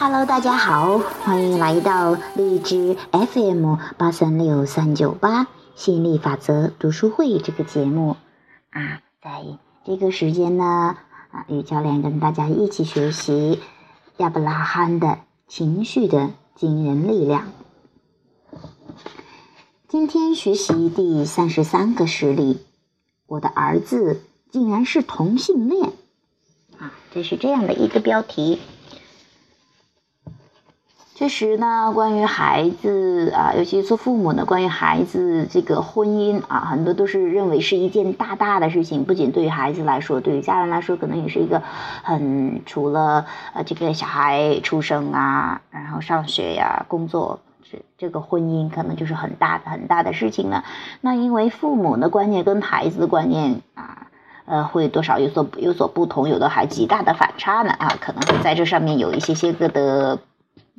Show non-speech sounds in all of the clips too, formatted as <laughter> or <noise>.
Hello，大家好，欢迎来到荔枝 FM 八三六三九八吸引力法则读书会这个节目。啊，在这个时间呢啊，与教练跟大家一起学习亚伯拉罕的情绪的惊人力量。今天学习第三十三个实例，我的儿子竟然是同性恋啊，这是这样的一个标题。确实呢，关于孩子啊，尤其是做父母呢，关于孩子这个婚姻啊，很多都是认为是一件大大的事情。不仅对于孩子来说，对于家人来说，可能也是一个很除了呃这个小孩出生啊，然后上学呀、工作，这这个婚姻可能就是很大很大的事情了。那因为父母的观念跟孩子的观念啊，呃，会多少有所有所不同，有的还极大的反差呢啊，可能会在这上面有一些些个的。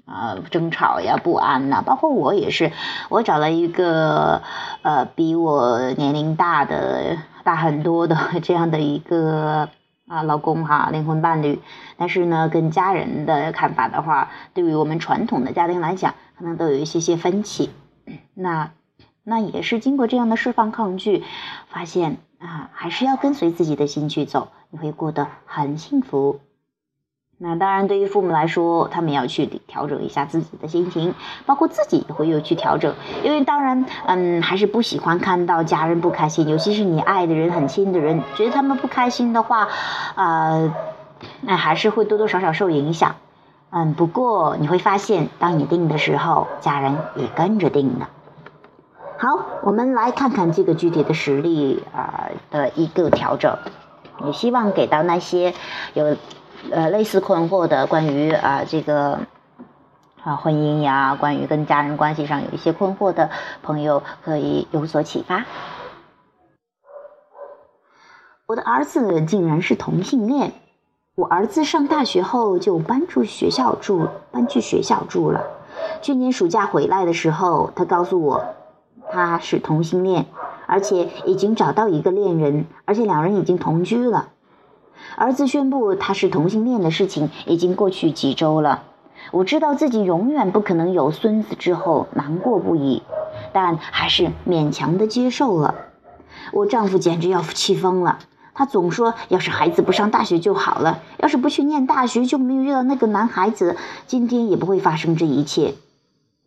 啊，争吵呀，不安呐，包括我也是，我找了一个呃比我年龄大的大很多的 <laughs> 这样的一个啊老公哈，灵魂伴侣，但是呢，跟家人的看法的话，对于我们传统的家庭来讲，可能都有一些些分歧。那那也是经过这样的释放抗拒，发现啊，还是要跟随自己的心去走，你会过得很幸福。那当然，对于父母来说，他们要去调整一下自己的心情，包括自己也会有去调整。因为当然，嗯，还是不喜欢看到家人不开心，尤其是你爱的人、很亲的人，觉得他们不开心的话，啊，那还是会多多少少受影响。嗯，不过你会发现，当你定的时候，家人也跟着定了。好，我们来看看这个具体的实例啊的一个调整，也希望给到那些有。呃，类似困惑的关于啊这个啊婚姻呀，关于跟家人关系上有一些困惑的朋友，可以有所启发。我的儿子竟然是同性恋，我儿子上大学后就搬出学校住，搬去学校住了。去年暑假回来的时候，他告诉我他是同性恋，而且已经找到一个恋人，而且两人已经同居了。儿子宣布他是同性恋的事情已经过去几周了，我知道自己永远不可能有孙子之后难过不已，但还是勉强的接受了。我丈夫简直要气疯了，他总说要是孩子不上大学就好了，要是不去念大学就没有遇到那个男孩子，今天也不会发生这一切。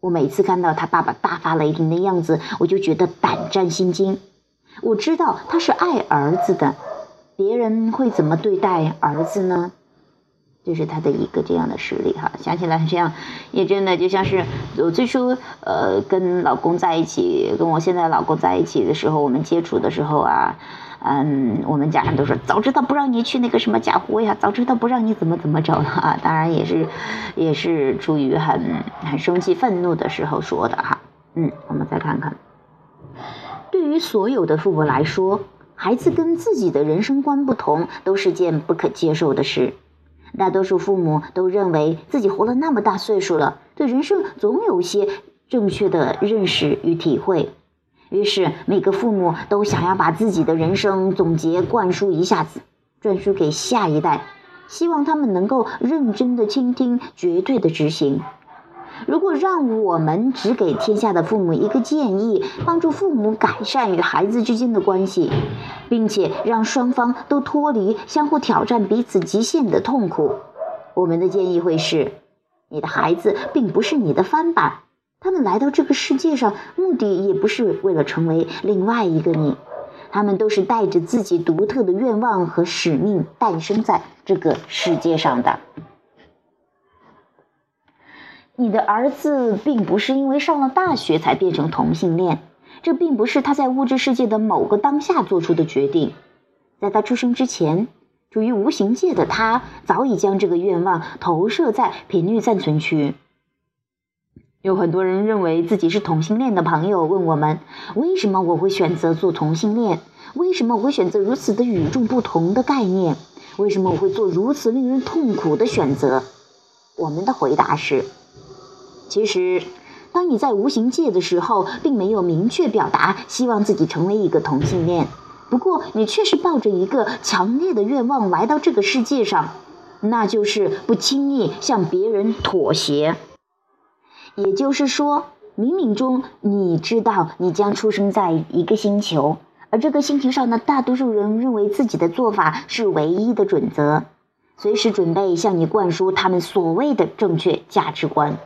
我每次看到他爸爸大发雷霆的样子，我就觉得胆战心惊。我知道他是爱儿子的。别人会怎么对待儿子呢？这是他的一个这样的实例哈。想起来这样，也真的就像是我最初呃跟老公在一起，跟我现在老公在一起的时候，我们接触的时候啊，嗯，我们家人都说早知道不让你去那个什么假货呀，早知道不让你怎么怎么着了啊。当然也是也是出于很很生气愤怒的时候说的哈。嗯，我们再看看，对于所有的父母来说。孩子跟自己的人生观不同，都是件不可接受的事。大多数父母都认为自己活了那么大岁数了，对人生总有些正确的认识与体会。于是，每个父母都想要把自己的人生总结灌输一下子，灌输给下一代，希望他们能够认真的倾听，绝对的执行。如果让我们只给天下的父母一个建议，帮助父母改善与孩子之间的关系，并且让双方都脱离相互挑战彼此极限的痛苦，我们的建议会是：你的孩子并不是你的翻版，他们来到这个世界上目的也不是为了成为另外一个你，他们都是带着自己独特的愿望和使命诞生在这个世界上的。你的儿子并不是因为上了大学才变成同性恋，这并不是他在物质世界的某个当下做出的决定。在他出生之前，处于无形界的他早已将这个愿望投射在频率暂存区。有很多人认为自己是同性恋的朋友问我们：为什么我会选择做同性恋？为什么我会选择如此的与众不同的概念？为什么我会做如此令人痛苦的选择？我们的回答是：其实，当你在无形界的时候，并没有明确表达希望自己成为一个同性恋。不过，你却是抱着一个强烈的愿望来到这个世界上，那就是不轻易向别人妥协。也就是说，冥冥中你知道你将出生在一个星球。而这个星球上的大多数人认为自己的做法是唯一的准则，随时准备向你灌输他们所谓的正确价值观。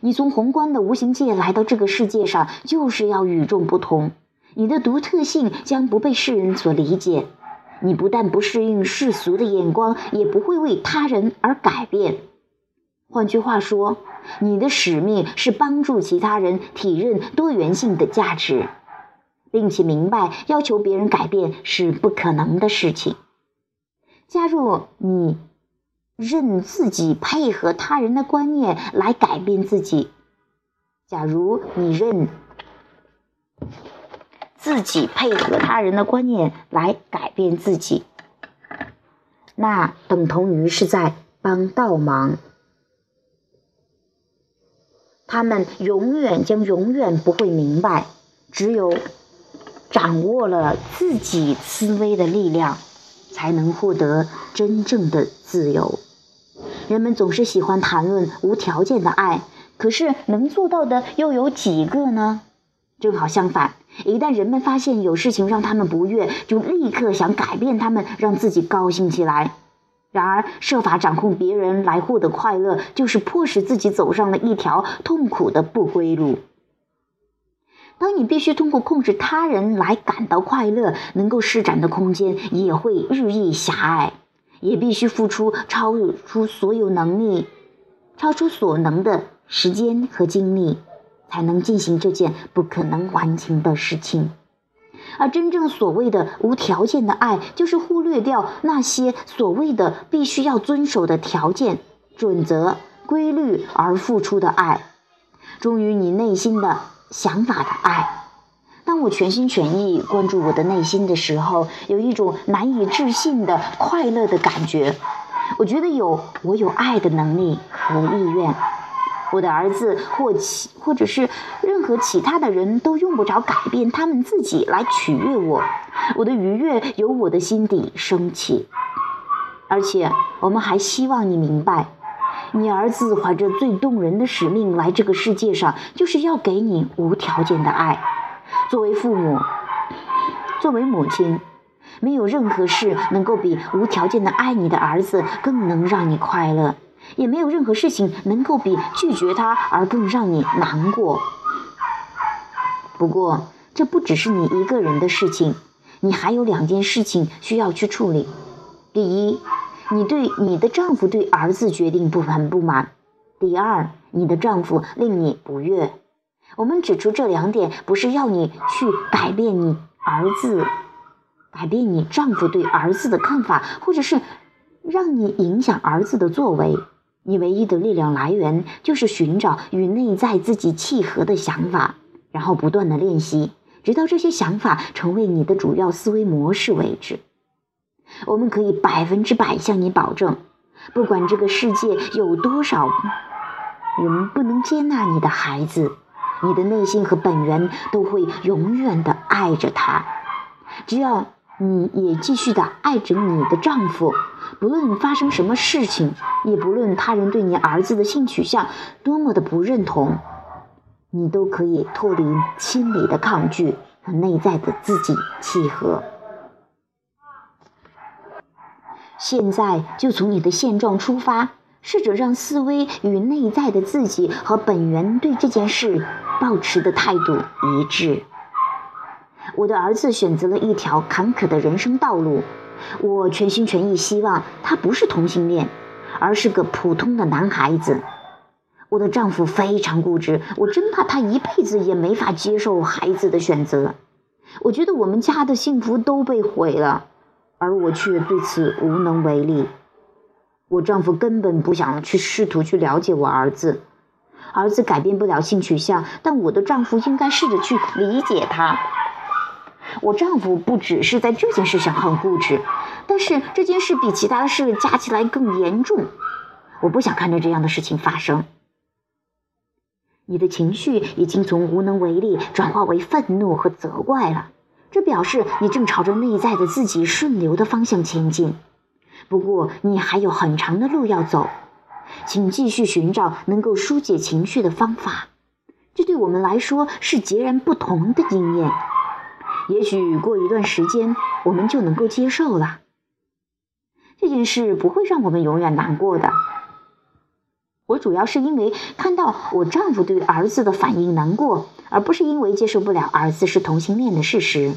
你从宏观的无形界来到这个世界上，就是要与众不同。你的独特性将不被世人所理解。你不但不适应世俗的眼光，也不会为他人而改变。换句话说，你的使命是帮助其他人体认多元性的价值。并且明白，要求别人改变是不可能的事情。假如你认自己配合他人的观念来改变自己，假如你认自己配合他人的观念来改变自己，那等同于是在帮倒忙。他们永远将永远不会明白，只有。掌握了自己思维的力量，才能获得真正的自由。人们总是喜欢谈论无条件的爱，可是能做到的又有几个呢？正好相反，一旦人们发现有事情让他们不悦，就立刻想改变他们，让自己高兴起来。然而，设法掌控别人来获得快乐，就是迫使自己走上了一条痛苦的不归路。当你必须通过控制他人来感到快乐，能够施展的空间也会日益狭隘，也必须付出超出所有能力、超出所能的时间和精力，才能进行这件不可能完成的事情。而真正所谓的无条件的爱，就是忽略掉那些所谓的必须要遵守的条件、准则、规律而付出的爱，忠于你内心的。想法的爱。当我全心全意关注我的内心的时候，有一种难以置信的快乐的感觉。我觉得有我有爱的能力和意愿。我的儿子或其或者是任何其他的人都用不着改变他们自己来取悦我。我的愉悦由我的心底升起。而且我们还希望你明白。你儿子怀着最动人的使命来这个世界上，就是要给你无条件的爱。作为父母，作为母亲，没有任何事能够比无条件的爱你的儿子更能让你快乐，也没有任何事情能够比拒绝他而更让你难过。不过，这不只是你一个人的事情，你还有两件事情需要去处理。第一。你对你的丈夫对儿子决定不很不满。第二，你的丈夫令你不悦。我们指出这两点，不是要你去改变你儿子，改变你丈夫对儿子的看法，或者是让你影响儿子的作为。你唯一的力量来源就是寻找与内在自己契合的想法，然后不断的练习，直到这些想法成为你的主要思维模式为止。我们可以百分之百向你保证，不管这个世界有多少人不能接纳你的孩子，你的内心和本源都会永远的爱着他。只要你也继续的爱着你的丈夫，不论发生什么事情，也不论他人对你儿子的性取向多么的不认同，你都可以脱离心理的抗拒和内在的自己契合。现在就从你的现状出发，试着让思维与内在的自己和本源对这件事保持的态度一致。我的儿子选择了一条坎坷的人生道路，我全心全意希望他不是同性恋，而是个普通的男孩子。我的丈夫非常固执，我真怕他一辈子也没法接受孩子的选择。我觉得我们家的幸福都被毁了。而我却对此无能为力。我丈夫根本不想去试图去了解我儿子，儿子改变不了性取向，但我的丈夫应该试着去理解他。我丈夫不只是在这件事上很固执，但是这件事比其他的事加起来更严重。我不想看着这样的事情发生。你的情绪已经从无能为力转化为愤怒和责怪了，这表示你正朝着内在的自己顺流的方向前进。不过，你还有很长的路要走，请继续寻找能够疏解情绪的方法。这对我们来说是截然不同的经验。也许过一段时间，我们就能够接受了。这件事不会让我们永远难过的。我主要是因为看到我丈夫对儿子的反应难过，而不是因为接受不了儿子是同性恋的事实。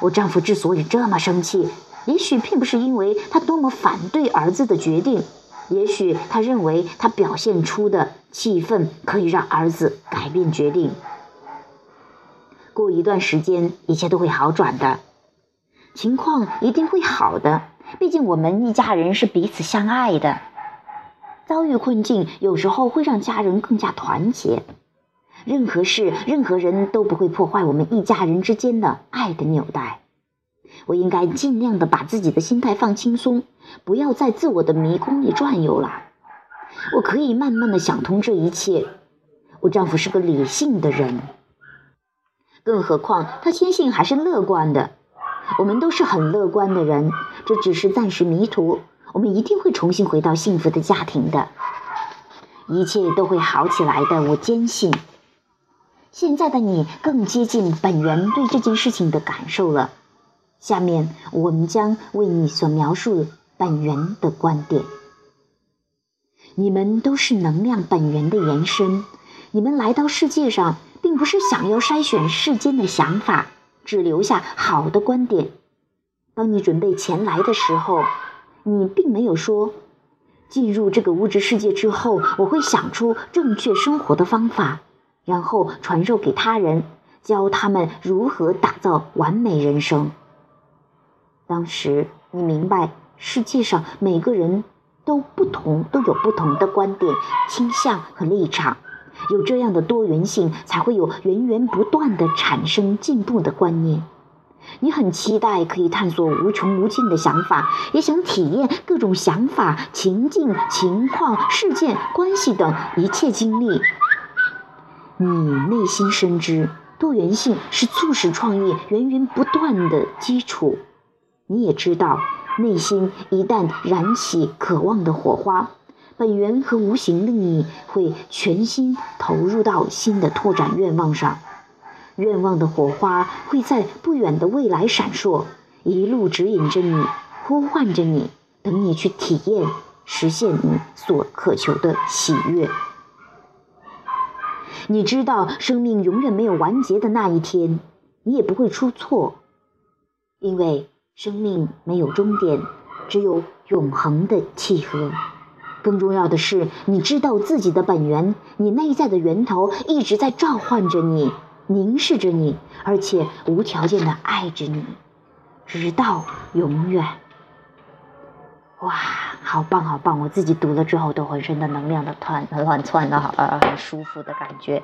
我丈夫之所以这么生气，也许并不是因为他多么反对儿子的决定，也许他认为他表现出的气愤可以让儿子改变决定。过一段时间，一切都会好转的，情况一定会好的。毕竟我们一家人是彼此相爱的。遭遇困境，有时候会让家人更加团结。任何事、任何人都不会破坏我们一家人之间的爱的纽带。我应该尽量的把自己的心态放轻松，不要在自我的迷宫里转悠了。我可以慢慢的想通这一切。我丈夫是个理性的人，更何况他天性还是乐观的。我们都是很乐观的人，这只是暂时迷途。我们一定会重新回到幸福的家庭的，一切都会好起来的，我坚信。现在的你更接近本源对这件事情的感受了。下面我们将为你所描述本源的观点。你们都是能量本源的延伸，你们来到世界上，并不是想要筛选世间的想法，只留下好的观点。当你准备前来的时候。你并没有说，进入这个物质世界之后，我会想出正确生活的方法，然后传授给他人，教他们如何打造完美人生。当时你明白，世界上每个人都不同，都有不同的观点、倾向和立场，有这样的多元性，才会有源源不断的产生进步的观念。你很期待可以探索无穷无尽的想法，也想体验各种想法、情境、情况、事件、关系等一切经历。你内心深知，多元性是促使创意源源不断的基础。你也知道，内心一旦燃起渴望的火花，本源和无形的你会全心投入到新的拓展愿望上。愿望的火花会在不远的未来闪烁，一路指引着你，呼唤着你，等你去体验，实现你所渴求的喜悦。你知道，生命永远没有完结的那一天，你也不会出错，因为生命没有终点，只有永恒的契合。更重要的是，你知道自己的本源，你内在的源头一直在召唤着你。凝视着你，而且无条件的爱着你，直到永远。哇，好棒，好棒！我自己读了之后，都浑身的能量的团乱窜的，好呃，很舒服的感觉。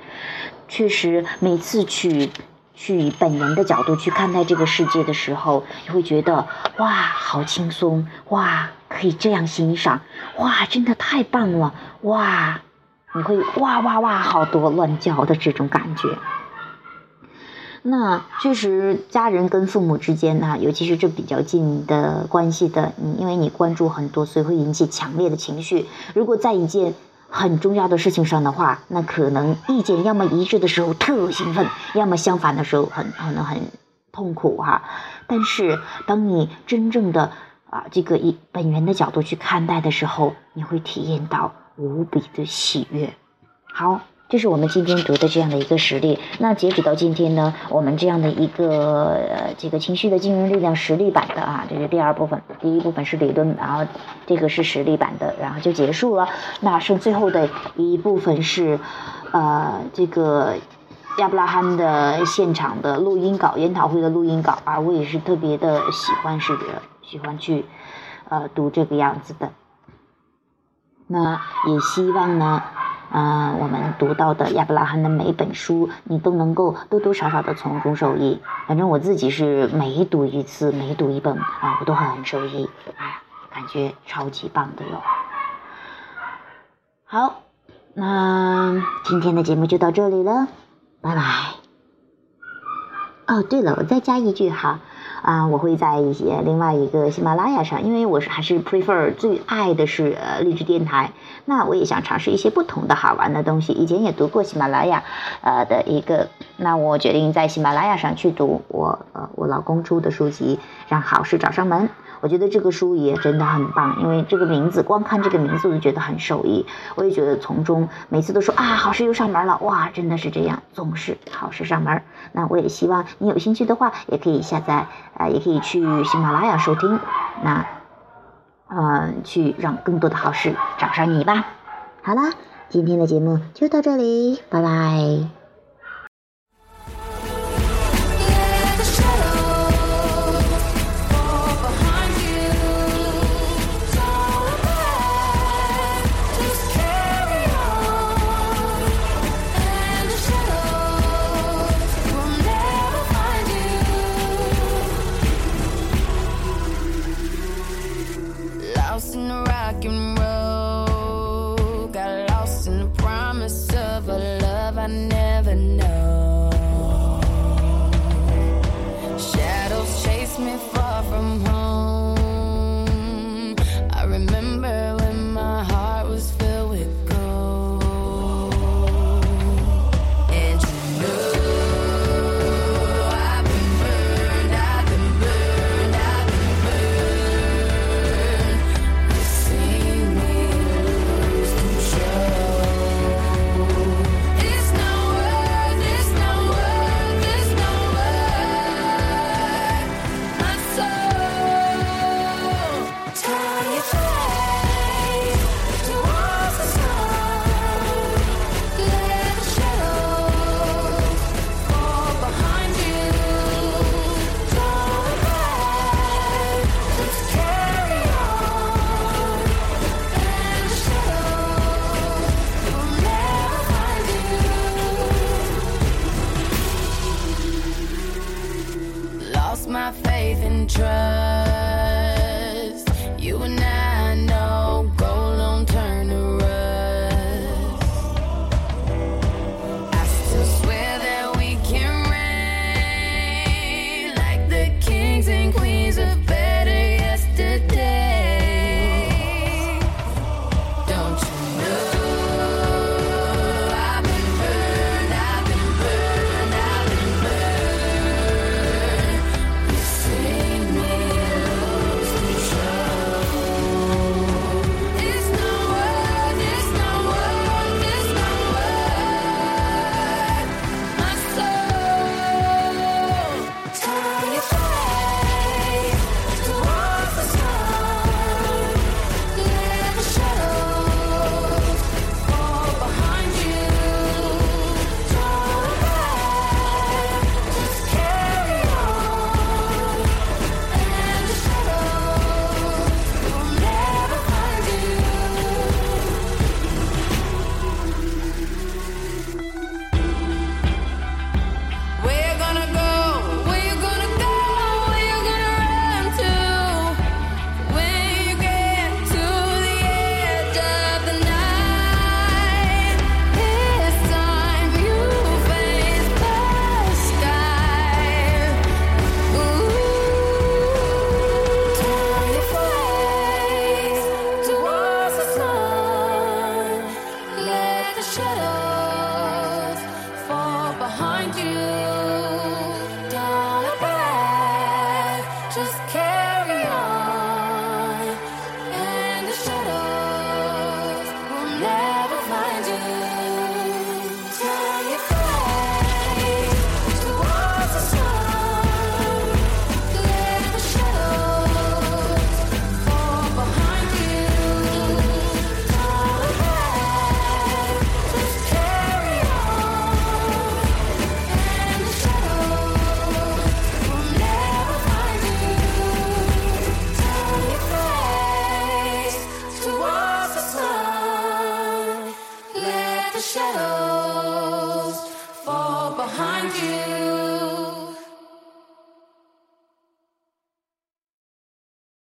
确实，每次去去以本人的角度去看待这个世界的时候，你会觉得哇，好轻松！哇，可以这样欣赏！哇，真的太棒了！哇，你会哇哇哇，好多乱叫的这种感觉。那确实，家人跟父母之间呢，尤其是这比较近的关系的，你因为你关注很多，所以会引起强烈的情绪。如果在一件很重要的事情上的话，那可能意见要么一致的时候特兴奋，要么相反的时候很可能很痛苦哈。但是当你真正的啊这个以本源的角度去看待的时候，你会体验到无比的喜悦。好。这是我们今天读的这样的一个实例。那截止到今天呢，我们这样的一个这个情绪的惊人力量实例版的啊，这是第二部分，第一部分是理论，然后这个是实例版的，然后就结束了。那剩最后的一部分是，呃，这个亚伯拉罕的现场的录音稿，研讨会的录音稿啊，我也是特别的喜欢是喜欢去呃读这个样子的。那也希望呢。嗯，我们读到的亚伯拉罕的每一本书，你都能够多多少少的从中受益。反正我自己是每读一次，每读一本啊，我都很受益，哎，感觉超级棒的哟。好，那今天的节目就到这里了，拜拜。哦，对了，我再加一句哈。啊，我会在一些另外一个喜马拉雅上，因为我是还是 prefer 最爱的是呃励志电台。那我也想尝试一些不同的好玩的东西。以前也读过喜马拉雅，呃的一个，那我决定在喜马拉雅上去读我呃我老公出的书籍，让好事找上门。我觉得这个书也真的很棒，因为这个名字，光看这个名字我就觉得很受益。我也觉得从中每次都说啊，好事又上门了，哇，真的是这样，总是好事上门。那我也希望你有兴趣的话，也可以下载，啊，也可以去喜马拉雅收听，那，嗯，去让更多的好事找上你吧。好了，今天的节目就到这里，拜拜。lost in the rock and roll. Got lost in the promise of a love I never.